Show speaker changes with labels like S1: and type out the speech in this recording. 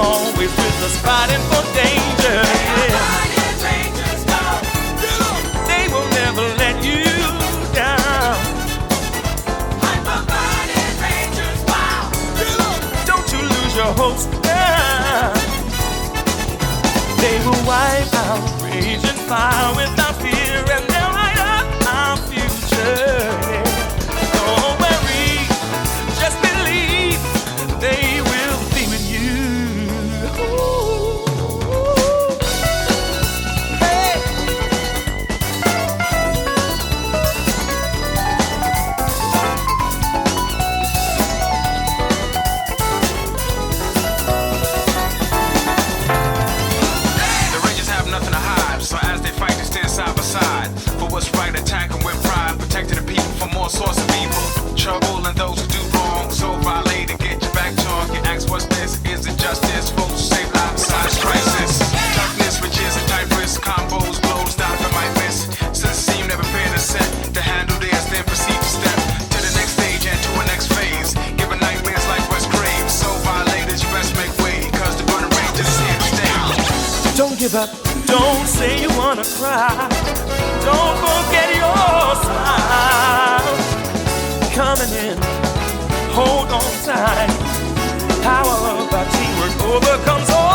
S1: always with us fighting for danger. They, rangers, they will never let you down. Rangers, wow. Don't you lose your hopes. They will wipe out raging fire without give up. Don't say you wanna cry. Don't forget your smile. Coming in, hold on tight. Power of our teamwork overcomes all.